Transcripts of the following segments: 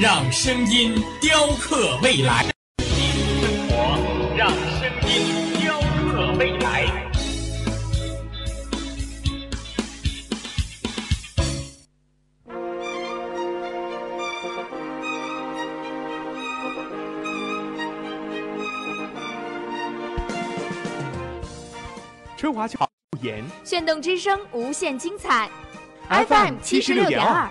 让声音雕刻未来。生活，让声音雕刻未来。春华秋言，炫动之声，无限精彩。FM 七十六点二。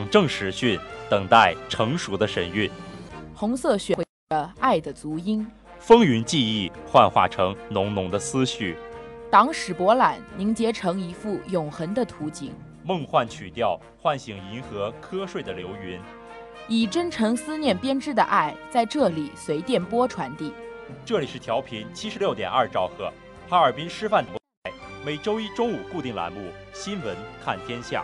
党政实训，等待成熟的神韵；红色血绘着爱的足音，风云记忆幻化成浓浓的思绪；党史博览凝结成一幅永恒的图景；梦幻曲调唤醒银河瞌睡的流云；以真诚思念编织的爱，在这里随电波传递。这里是调频七十六点二兆赫，哈尔滨师范台，每周一中午固定栏目《新闻看天下》。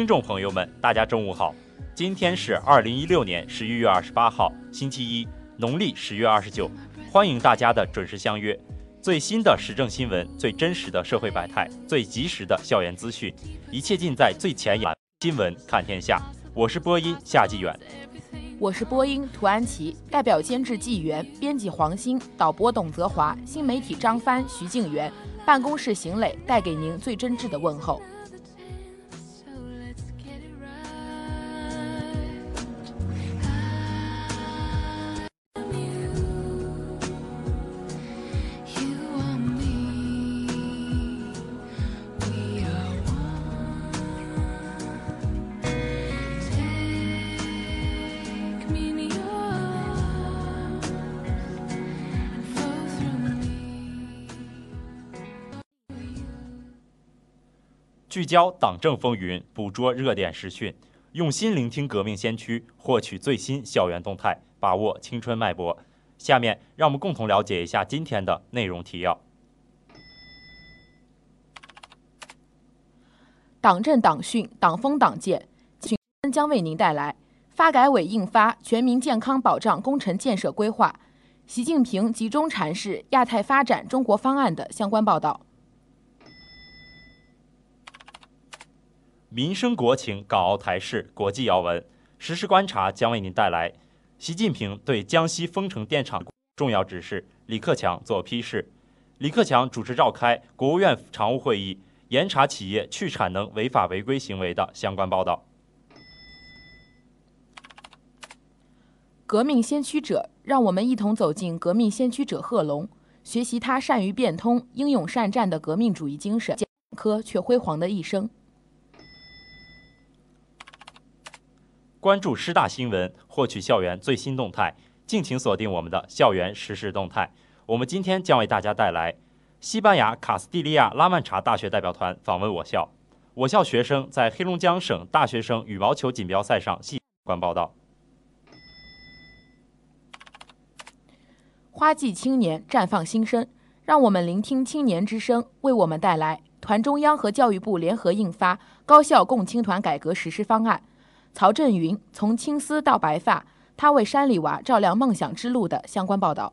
听众朋友们，大家中午好，今天是二零一六年十一月二十八号，星期一，农历十月二十九，欢迎大家的准时相约。最新的时政新闻，最真实的社会百态，最及时的校园资讯，一切尽在最前沿。新闻看天下，我是播音夏继远。我是播音涂安琪，代表监制纪元，编辑黄鑫，导播董泽华，新媒体张帆、徐静源，办公室邢磊，带给您最真挚的问候。聚焦党政风云，捕捉热点时讯，用心聆听革命先驱，获取最新校园动态，把握青春脉搏。下面让我们共同了解一下今天的内容提要。党政党训、党风党建，请将为您带来发改委印发《全民健康保障工程建设规划》，习近平集中阐释亚太发展中国方案的相关报道。民生国情，港澳台事，国际要闻，实时观察将为您带来习近平对江西丰城电厂重要指示，李克强作批示。李克强主持召开国务院常务会议，严查企业去产能违法违规行为的相关报道。革命先驱者，让我们一同走进革命先驱者贺龙，学习他善于变通、英勇善战的革命主义精神，科却辉煌的一生。关注师大新闻，获取校园最新动态，敬请锁定我们的校园实时动态。我们今天将为大家带来西班牙卡斯蒂利亚拉曼查大学代表团访问我校，我校学生在黑龙江省大学生羽毛球锦标赛上细观报道。花季青年绽放新生，让我们聆听青年之声，为我们带来团中央和教育部联合印发《高校共青团改革实施方案》。曹振云从青丝到白发，他为山里娃照亮梦想之路的相关报道。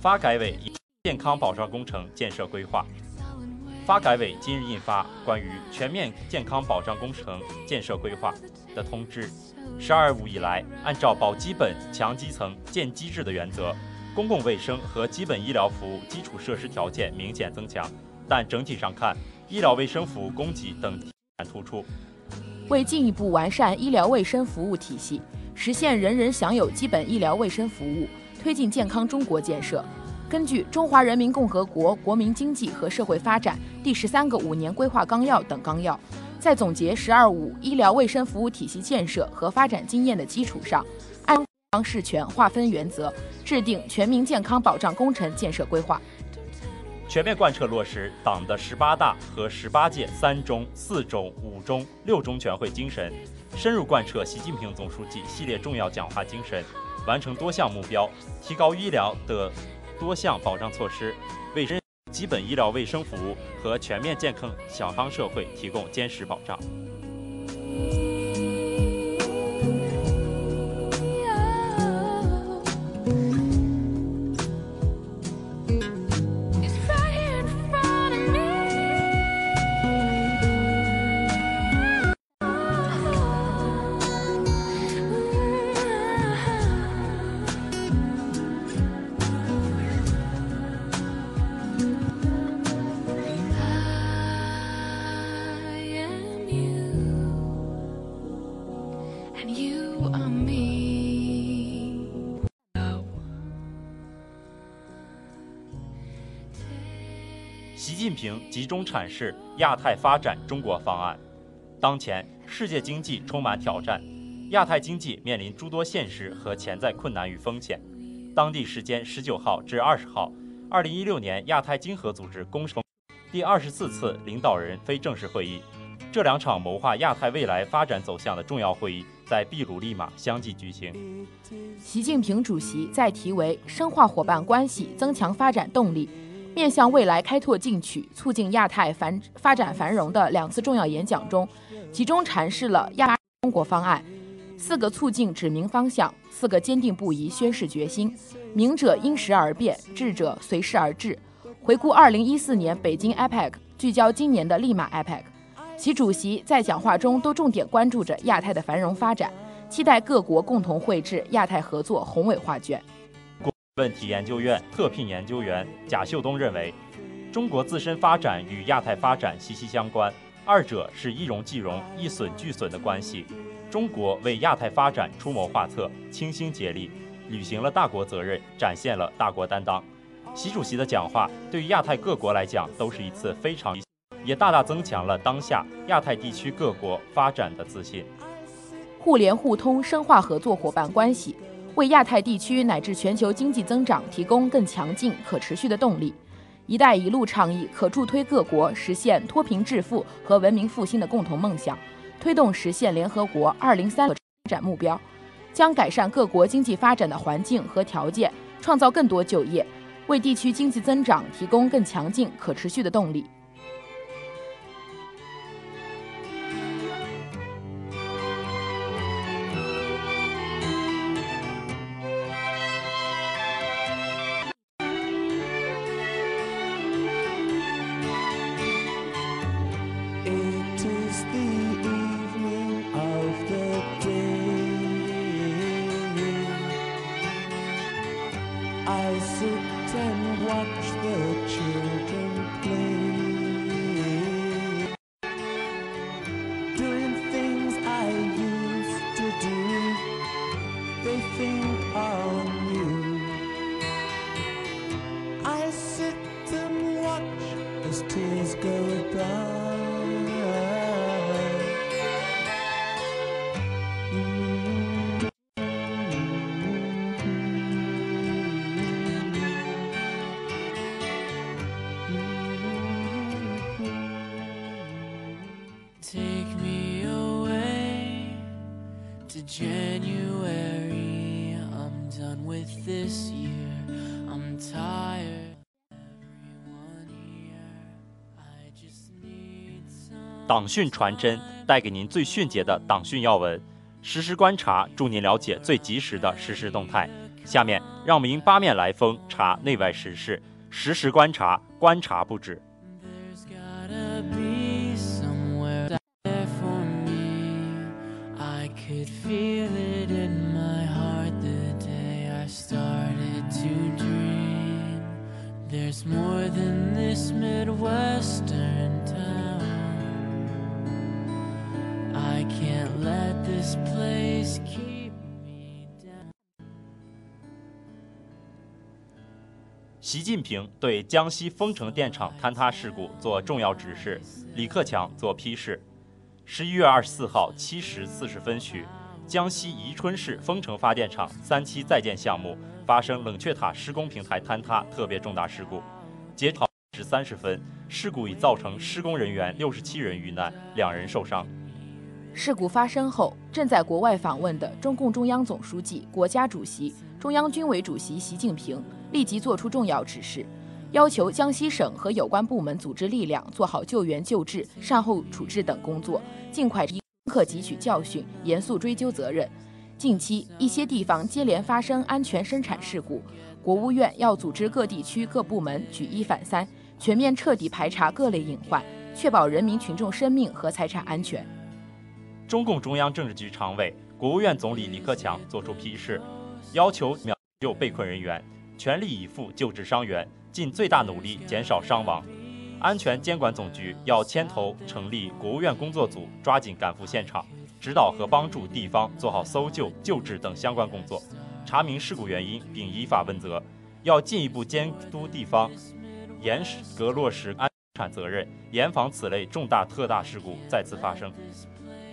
发改委健康保障工程建设规划。发改委今日印发关于全面健康保障工程建设规划的通知。“十二五”以来，按照保基本、强基层、建机制的原则，公共卫生和基本医疗服务基础设施条件明显增强，但整体上看，医疗卫生服务供给等突出。为进一步完善医疗卫生服务体系，实现人人享有基本医疗卫生服务，推进健康中国建设，根据《中华人民共和国国民经济和社会发展第十三个五年规划纲要》等纲要，在总结“十二五”医疗卫生服务体系建设和发展经验的基础上，按方事权划分原则，制定全民健康保障工程建设规划。全面贯彻落实党的十八大和十八届三中、四中、五中、六中全会精神，深入贯彻习近平总书记系列重要讲话精神，完成多项目标，提高医疗的多项保障措施，为人基本医疗卫生服务和全面健康小康社会提供坚实保障。集中阐释亚太发展中国方案。当前，世界经济充满挑战，亚太经济面临诸多现实和潜在困难与风险。当地时间十九号至二十号，二零一六年亚太经合组织公首第二十四次领导人非正式会议，这两场谋划亚太未来发展走向的重要会议在秘鲁利马相继举行。习近平主席在题为“深化伙伴关系，增强发展动力，面向未来开拓进取、促进亚太繁发展繁荣的两次重要演讲中，集中阐释了亚中国方案。四个促进指明方向，四个坚定不移宣示决心。明者因时而变，智者随时而治。回顾二零一四年北京 APEC，聚焦今年的利马 APEC，其主席在讲话中都重点关注着亚太的繁荣发展，期待各国共同绘制亚太合作宏伟画卷。问题研究院特聘研究员贾秀东认为，中国自身发展与亚太发展息息相关，二者是一荣俱荣、一损俱损的关系。中国为亚太发展出谋划策、倾心竭力，履行了大国责任，展现了大国担当。习主席的讲话对于亚太各国来讲都是一次非常，也大大增强了当下亚太地区各国发展的自信。互联互通，深化合作伙伴关系，为亚太地区乃至全球经济增长提供更强劲、可持续的动力。“一带一路”倡议可助推各国实现脱贫致富和文明复兴的共同梦想。推动实现联合国二零三发展目标，将改善各国经济发展的环境和条件，创造更多就业，为地区经济增长提供更强劲、可持续的动力。党讯传真带给您最迅捷的党讯要闻，实时观察助您了解最及时的实时动态。下面让我们迎八面来风查内外时事，实时观察，观察不止。There's more than this Midwestern 习近平对江西丰城电厂坍塌事故作重要指示，李克强作批示。十一月二十四号七时四十分许，江西宜春市丰城发电厂三期在建项目发生冷却塔施工平台坍塌特别重大事故。截至十三时分，事故已造成施工人员六十七人遇难，两人受伤。事故发生后，正在国外访问的中共中央总书记、国家主席、中央军委主席习近平。立即作出重要指示，要求江西省和有关部门组织力量做好救援救治、善后处置等工作，尽快深刻汲取教训，严肃追究责任。近期一些地方接连发生安全生产事故，国务院要组织各地区各部门举一反三，全面彻底排查各类隐患，确保人民群众生命和财产安全。中共中央政治局常委、国务院总理李克强作出批示，要求秒救被困人员。全力以赴救治伤员，尽最大努力减少伤亡。安全监管总局要牵头成立国务院工作组，抓紧赶赴现场，指导和帮助地方做好搜救、救治等相关工作，查明事故原因并依法问责。要进一步监督地方，严格落实安全责任，严防此类重大特大事故再次发生。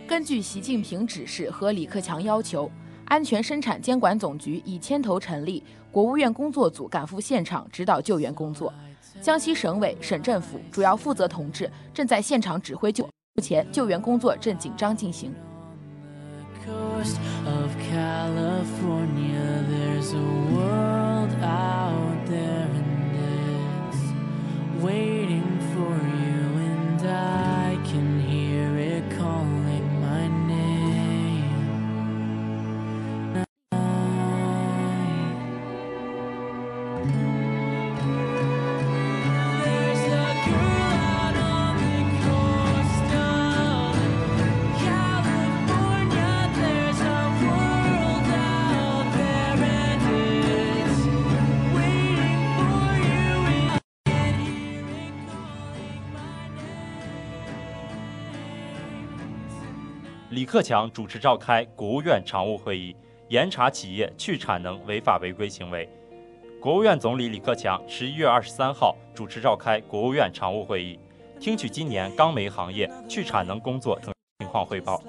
根据习近平指示和李克强要求。安全生产监管总局已牵头成立国务院工作组，赶赴现场指导救援工作。江西省委、省政府主要负责同志正在现场指挥救。目前救援工作正紧张进行。waiting for you, and I 李克强主持召开国务院常务会议，严查企业去产能违法违规行为。国务院总理李克强十一月二十三号主持召开国务院常务会议，听取今年钢煤行业去产能工作等情况汇报，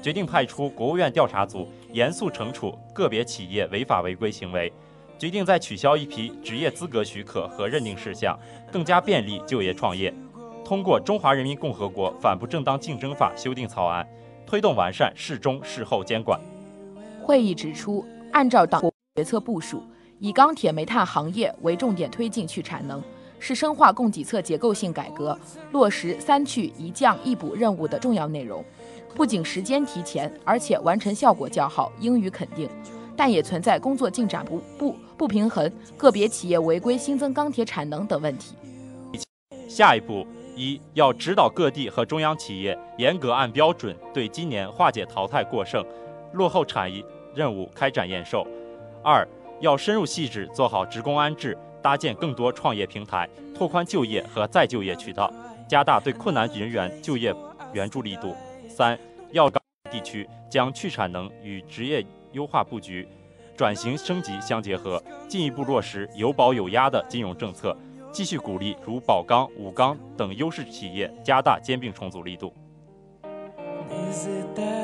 决定派出国务院调查组严肃惩处个别企业违法违规行为，决定再取消一批职业资格许可和认定事项，更加便利就业创业。通过《中华人民共和国反不正当竞争法》修订草案，推动完善事中事后监管。会议指出，按照党决策部署，以钢铁、煤炭行业为重点推进去产能，是深化供给侧结构性改革、落实“三去一降一补”任务的重要内容。不仅时间提前，而且完成效果较好，应予肯定。但也存在工作进展不不不平衡、个别企业违规新增钢铁产能等问题。下一步，一要指导各地和中央企业严格按标准对今年化解淘汰过剩、落后产业任务开展验收；二要深入细致做好职工安置，搭建更多创业平台，拓宽就业和再就业渠道，加大对困难人员就业援助力度；三要地区将去产能与职业优化布局、转型升级相结合，进一步落实有保有压的金融政策。继续鼓励如宝钢、武钢等优势企业加大兼并重组力度。Is it that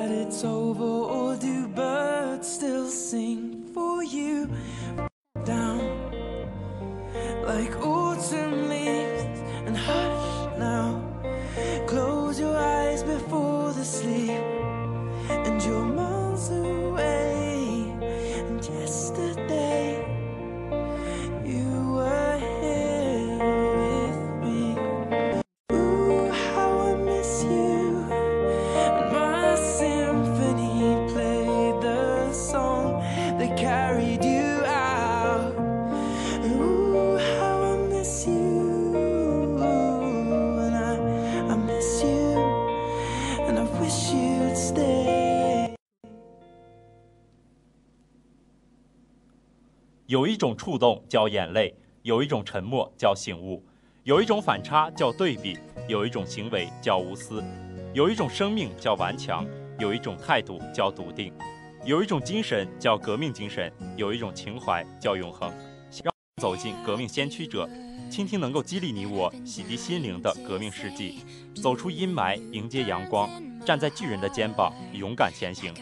一种触动叫眼泪，有一种沉默叫醒悟，有一种反差叫对比，有一种行为叫无私，有一种生命叫顽强，有一种态度叫笃定，有一种精神叫革命精神，有一种情怀叫永恒。让走进革命先驱者，倾听能够激励你我、洗涤心灵的革命事迹，走出阴霾，迎接阳光，站在巨人的肩膀，勇敢前行。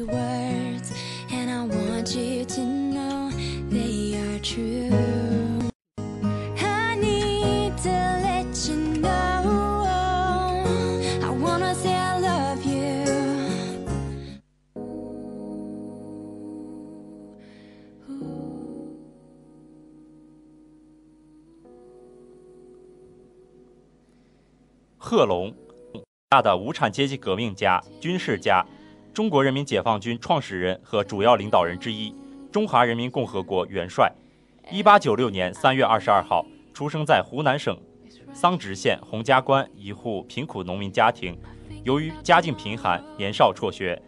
The words and I want you to know they are true. I need to let you know. I wanna say I love you. 贺龙，大的无产阶级革命家、军事家，中国人民解放军创始人和主要领导人之一，中华人民共和国元帅。一八九六年三月二十二号出生在湖南省桑植县洪家关一户贫苦农民家庭。由于家境贫寒，年少辍学，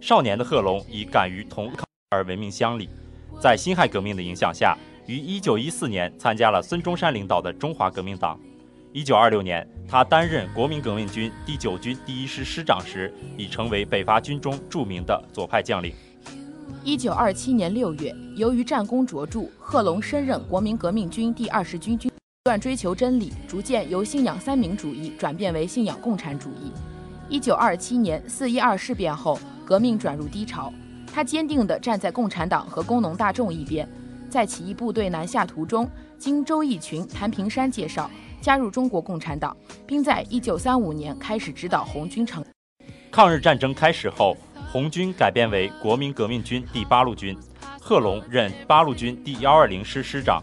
少年的贺龙以敢于同抗而闻名乡里。在辛亥革命的影响下，于一九一四年参加了孙中山领导的中华革命党。一九二六年，他担任国民革命军第九军第一师师长时，已成为北伐军中著名的左派将领。一九二七年六月，由于战功卓著，贺龙升任国民革命军第二十军军，不断追求真理，逐渐由信仰三民主义转变为信仰共产主义。一九二七年四一二事变后，革命转入低潮，他坚定地站在共产党和工农大众一边。在起义部队南下途中，经周逸群、谭平山介绍，加入中国共产党，并在一九三五年开始指导红军成。抗日战争开始后，红军改编为国民革命军第八路军，贺龙任八路军第幺二零师师长。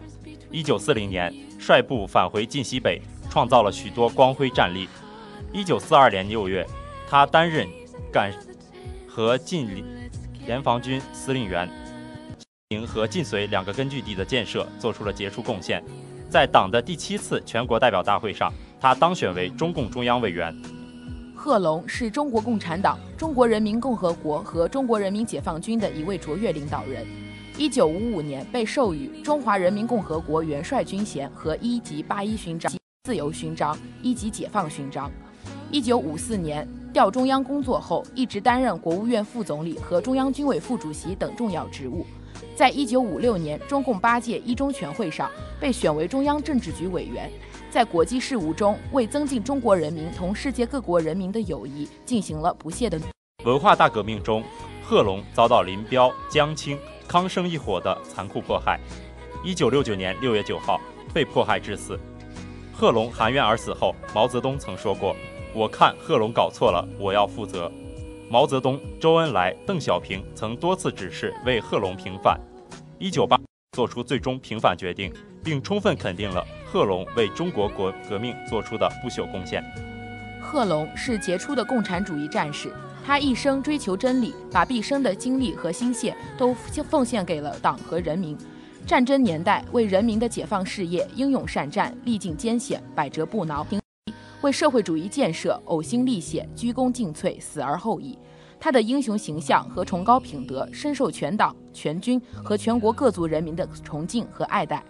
一九四零年，率部返回晋西北，创造了许多光辉战例。一九四二年六月，他担任赣和晋联防军司令员，营和晋绥两个根据地的建设做出了杰出贡献。在党的第七次全国代表大会上，他当选为中共中央委员。贺龙是中国共产党、中国人民共和国和中国人民解放军的一位卓越领导人。一九五五年被授予中华人民共和国元帅军衔和一级八一勋章、自由勋章、一级解放勋章。一九五四年调中央工作后，一直担任国务院副总理和中央军委副主席等重要职务。在一九五六年中共八届一中全会上被选为中央政治局委员。在国际事务中，为增进中国人民同世界各国人民的友谊，进行了不懈的文化大革命中，贺龙遭到林彪、江青、康生一伙的残酷迫害。一九六九年六月九号被迫害致死。贺龙含冤而死后，毛泽东曾说过：“我看贺龙搞错了，我要负责。”毛泽东、周恩来、邓小平曾多次指示为贺龙平反。一九八做出最终平反决定，并充分肯定了贺龙为中国国革命做出的不朽贡献。贺龙是杰出的共产主义战士，他一生追求真理，把毕生的精力和心血都奉献给了党和人民。战争年代，为人民的解放事业英勇善战，历尽艰险，百折不挠，为社会主义建设呕心沥血，鞠躬尽瘁，死而后已。他的英雄形象和崇高品德深受全党、全军和全国各族人民的崇敬和爱戴。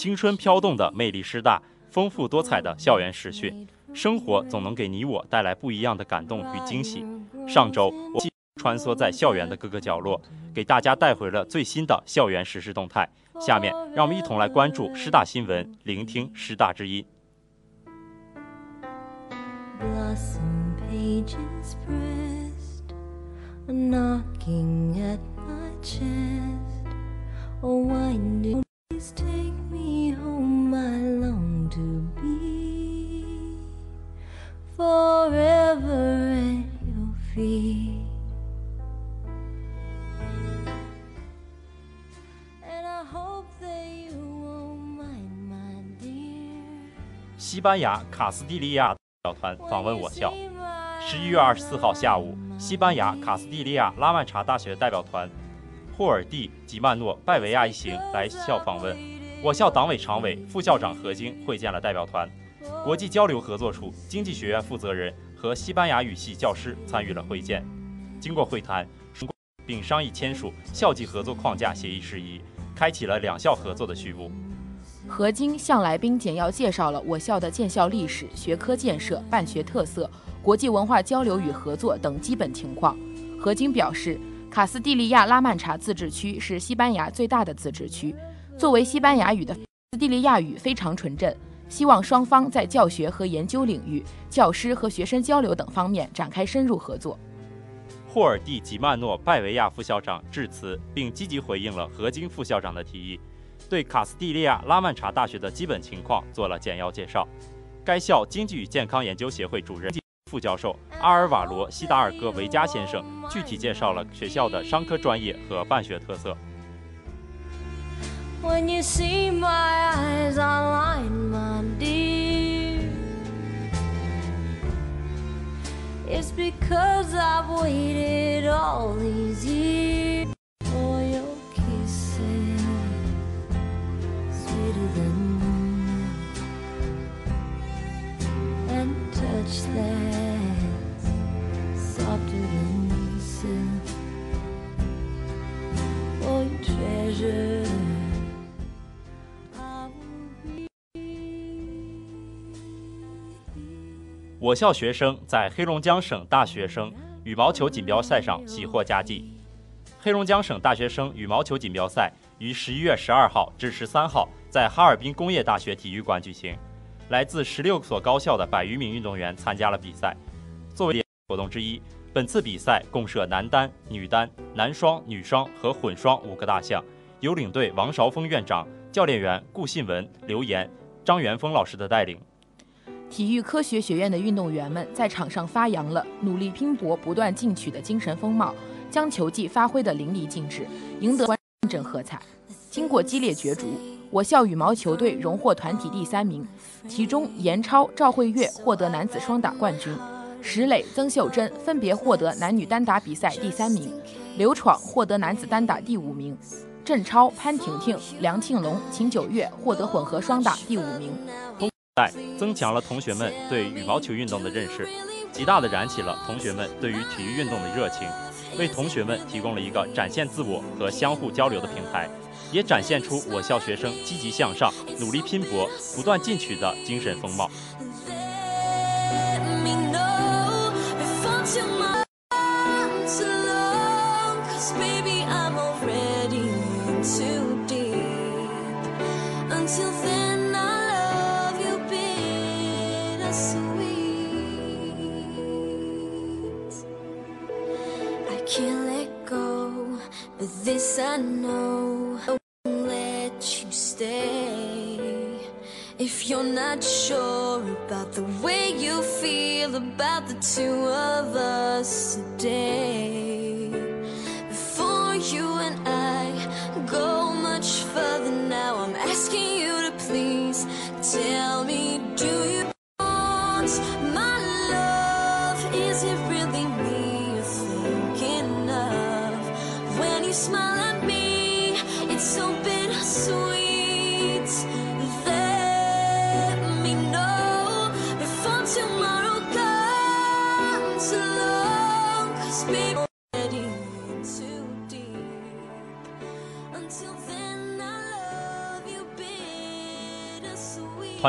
青春飘动的魅力师大，丰富多彩的校园实训，生活总能给你我带来不一样的感动与惊喜。上周我穿梭在校园的各个角落，给大家带回了最新的校园实时动态。下面让我们一同来关注师大新闻，聆听师大之音。knocking at my chest. Oh, winding, mistake. Forever at your feet. And I hope that you won't mind, my dear. 西班牙卡斯蒂利亚代表团访问我校。十一月二十四号下午，西班牙卡斯蒂利亚拉曼查大学代表团霍尔蒂吉曼诺拜维亚一行来校访问。我校党委常委、副校长何晶会见了代表团，国际交流合作处经济学院负责人和西班牙语系教师参与了会见。经过会谈，并商议签署校际合作框架协议事宜，开启了两校合作的序幕。何晶向来宾简要介绍了我校的建校历史、学科建设、办学特色、国际文化交流与合作等基本情况。何晶表示，卡斯蒂利亚拉曼查自治区是西班牙最大的自治区，作为西班牙语的斯蒂利亚语非常纯正，希望双方在教学和研究领域、教师和学生交流等方面展开深入合作。霍尔蒂吉曼诺拜维亚副校长致辞，并积极回应了何金副校长的提议，对卡斯蒂利亚拉曼查大学的基本情况做了简要介绍。该校经济与健康研究协会主任、副教授阿尔瓦罗·西达尔戈维加先生具体介绍了学校的商科专业和办学特色。When you see my eyes online, my dear, it's because I've waited all these years for your kisses, sweeter than milk, and touch that's softer than silk. Your treasure. 我校学生在黑龙江省大学生羽毛球锦标赛上喜获佳绩。黑龙江省大学生羽毛球锦标赛于十一月十二号至十三号在哈尔滨工业大学体育馆举行，来自十六所高校的百余名运动员参加了比赛。作为活动之一，本次比赛共设男单、女单、男双、女双和混双五个大项，由领队王韶峰院长、教练员顾信文、刘岩、张元峰老师的带领。体育科学学院的运动员们在场上发扬了努力拼搏、不断进取的精神风貌，将球技发挥得淋漓尽致，赢得观众喝彩。经过激烈角逐，我校羽毛球队荣获团体第三名，其中严超、赵慧月获得男子双打冠军，石磊、曾秀珍分别获得男女单打比赛第三名，刘闯获得男子单打第五名，郑超、潘婷婷、梁庆龙、秦九月获得混合双打第五名。增强了同学们对羽毛球运动的认识，极大地燃起了同学们对于体育运动的热情，为同学们提供了一个展现自我和相互交流的平台，也展现出我校学生积极向上、努力拼搏、不断进取的精神风貌。The way you feel about the two of us today,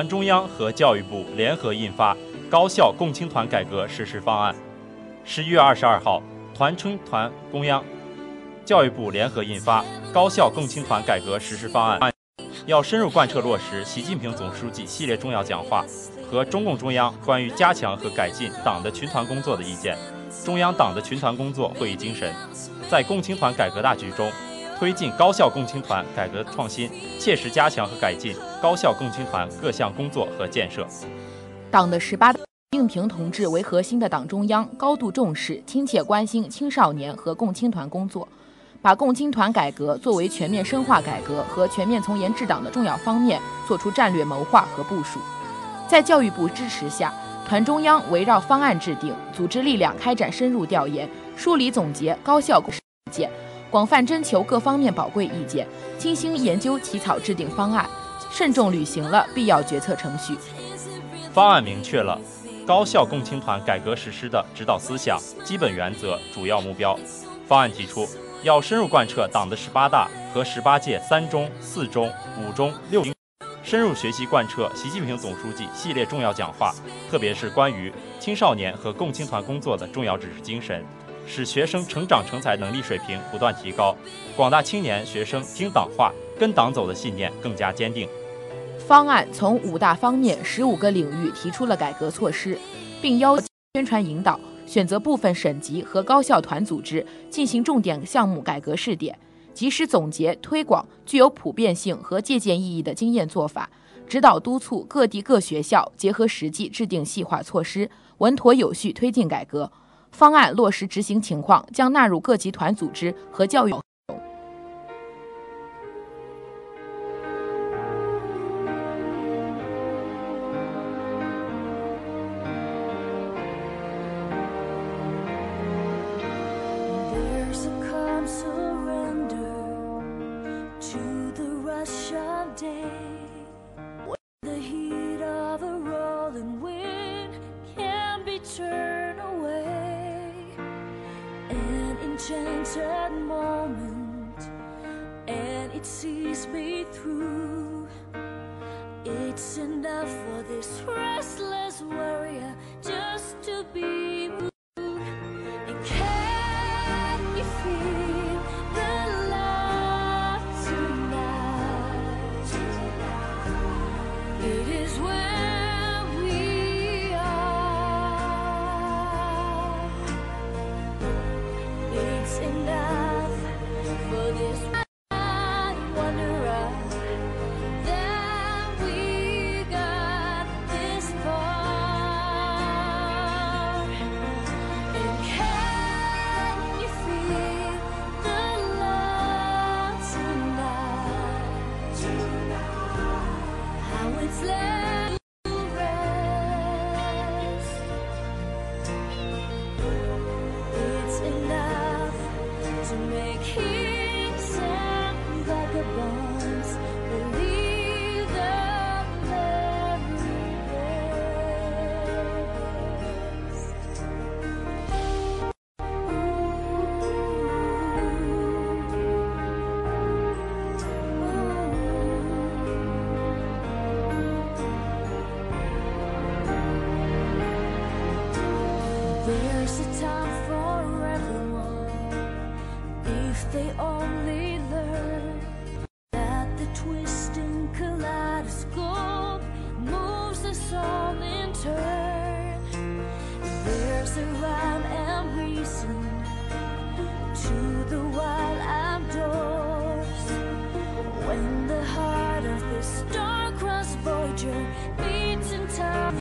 团中央和教育部联合印发《高校共青团改革实施方案》。十一月二十二号，团青团中央、教育部联合印发《高校共青团改革实施方案》，要深入贯彻落实习近平总书记系列重要讲话和中共中央关于加强和改进党的群团工作的意见，中央党的群团工作会议精神，在共青团改革大局中。推进高校共青团改革创新，切实加强和改进高校共青团各项工作和建设。党的十八大，习近平同志为核心的党中央高度重视、亲切关心青少年和共青团工作，把共青团改革作为全面深化改革和全面从严治党的重要方面，作出战略谋划和部署。在教育部支持下，团中央围绕方案制定，组织力量开展深入调研，梳理总结高校共识意见。广泛征求各方面宝贵意见，精心研究起草制定方案，慎重履行了必要决策程序。方案明确了高校共青团改革实施的指导思想、基本原则、主要目标。方案提出，要深入贯彻党的十八大和十八届三中、四中、五中、六中，深入学习贯彻习近平总书记系列重要讲话，特别是关于青少年和共青团工作的重要指示精神。使学生成长成才能力水平不断提高，广大青年学生听党话、跟党走的信念更加坚定。方案从五大方面、十五个领域提出了改革措施，并要求宣传引导，选择部分省级和高校团组织进行重点项目改革试点，及时总结推广具有普遍性和借鉴意义的经验做法，指导督促各地各学校结合实际制定细化措施，稳妥有序推进改革。方案落实执行情况将纳入各集团组织和教育。There's a time for everyone if they only learn that the twisting kaleidoscope moves us all in turn. There's a rhyme and reason to the wild outdoors when the heart of this star-crossed Voyager beats in time.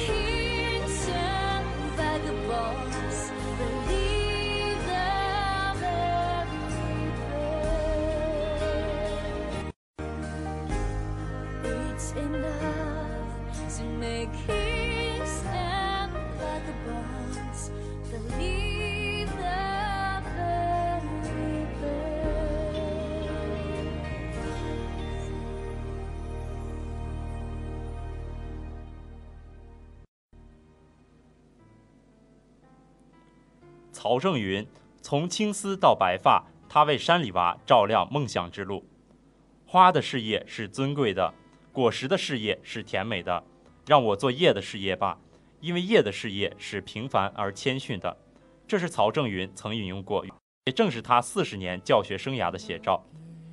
here. 曹正云从青丝到白发，他为山里娃照亮梦想之路。花的事业是尊贵的，果实的事业是甜美的。让我做叶的事业吧，因为叶的事业是平凡而谦逊的。这是曹正云曾引用过，也正是他四十年教学生涯的写照。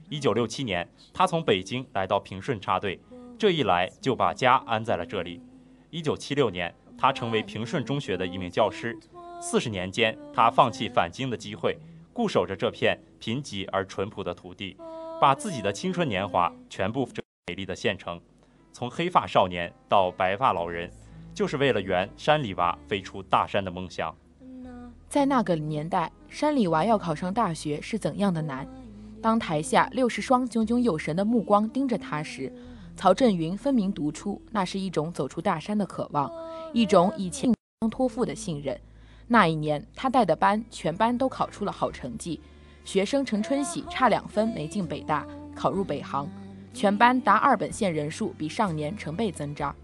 一九六七年，他从北京来到平顺插队，这一来就把家安在了这里。一九七六年，他成为平顺中学的一名教师。四十年间，他放弃返京的机会，固守着这片贫瘠而淳朴的土地，把自己的青春年华全部这美丽的县城，从黑发少年到白发老人，就是为了圆山里娃飞出大山的梦想。在那个年代，山里娃要考上大学是怎样的难？当台下六十双炯炯有神的目光盯着他时，曹振云分明读出，那是一种走出大山的渴望，一种以前托付的信任。那一年，他带的班全班都考出了好成绩，学生陈春喜差两分没进北大，考入北航，全班达二本线人数比上年成倍增长。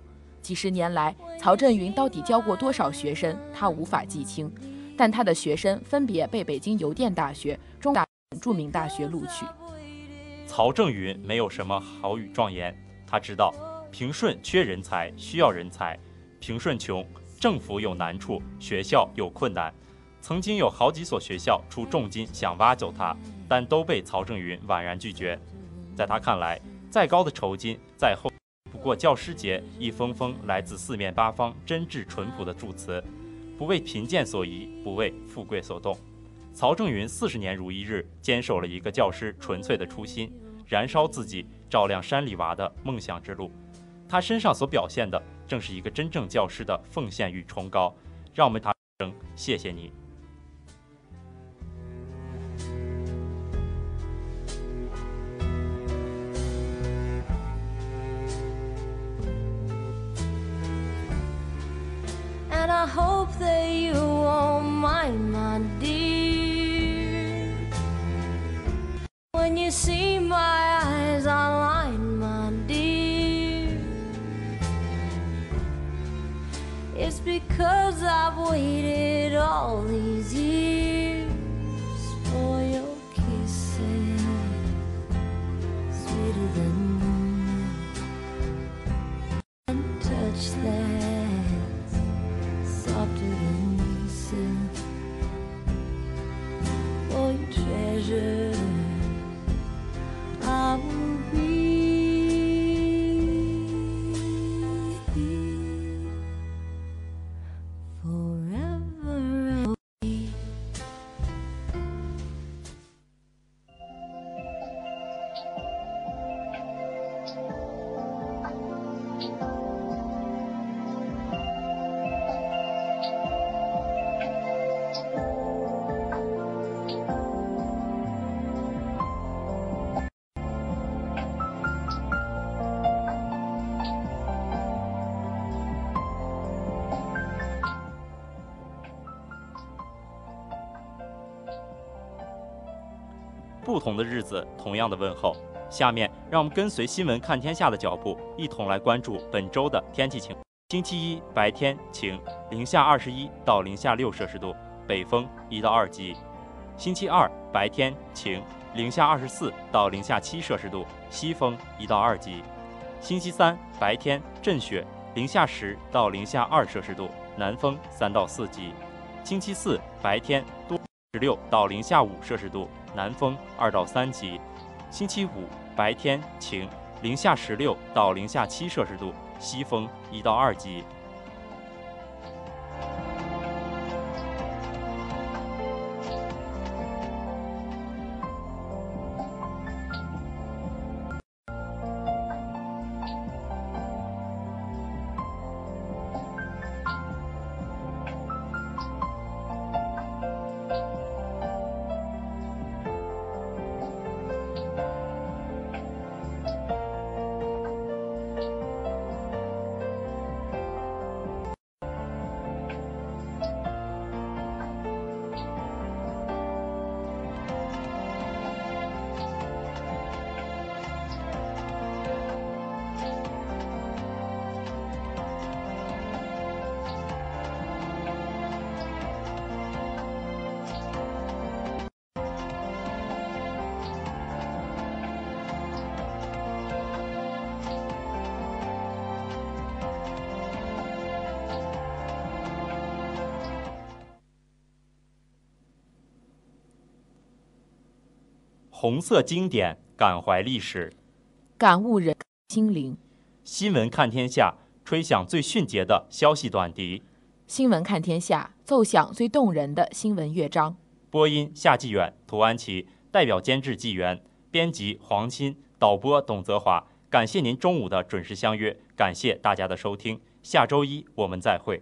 几十年来，曹振云到底教过多少学生，他无法记清，但他的学生分别被北京邮电大学、中大著名大学录取。曹正云没有什么豪语壮言，他知道平顺缺人才，需要人才。平顺穷，政府有难处，学校有困难。曾经有好几所学校出重金想挖走他，但都被曹正云婉然拒绝。在他看来，再高的酬金，再厚，不过教师节一封封来自四面八方真挚淳朴的祝词，不为贫贱所移，不为富贵所动。曹正云四十年如一日，坚守了一个教师纯粹的初心，燃烧自己，照亮山里娃的梦想之路。他身上所表现的，正是一个真正教师的奉献与崇高。让我们他声谢谢你。And I hope that you won't mind, my dear. When you see my because I've waited all these years 同的日子，同样的问候。”下面，让我们跟随新闻看天下的脚步，一同来关注本周的天气情。星期一白天晴，零下二十一到零下六摄氏度，北风一到二级。星期二白天晴，零下二十四到零下七摄氏度，西风一到二级。星期三白天阵雪，零下十到零下二摄氏度，南风三到四级。星期四白天多十六到零下五摄氏度，南风二到三级。星期五白天晴，零下十六到零下七摄氏度，西风一到二级。红色经典，感怀历史。感悟人心灵。新闻看天下，吹响最迅捷的消息短笛。新闻看天下，奏响最动人的新闻乐章。播音夏纪远、涂安琪，代表监制纪元，编辑黄鑫，导播董泽华。感谢您中午的准时相约，感谢大家的收听。下周一我们再会。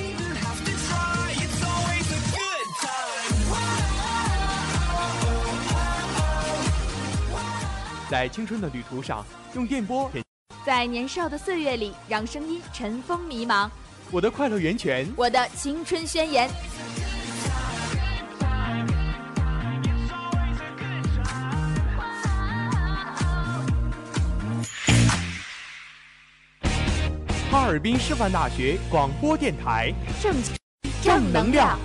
在青春的旅途上，用电波在年少的岁月里，让声音尘封迷茫。我的快乐源泉。我的青春宣言。哈尔滨师范大学广播电台，正正能量。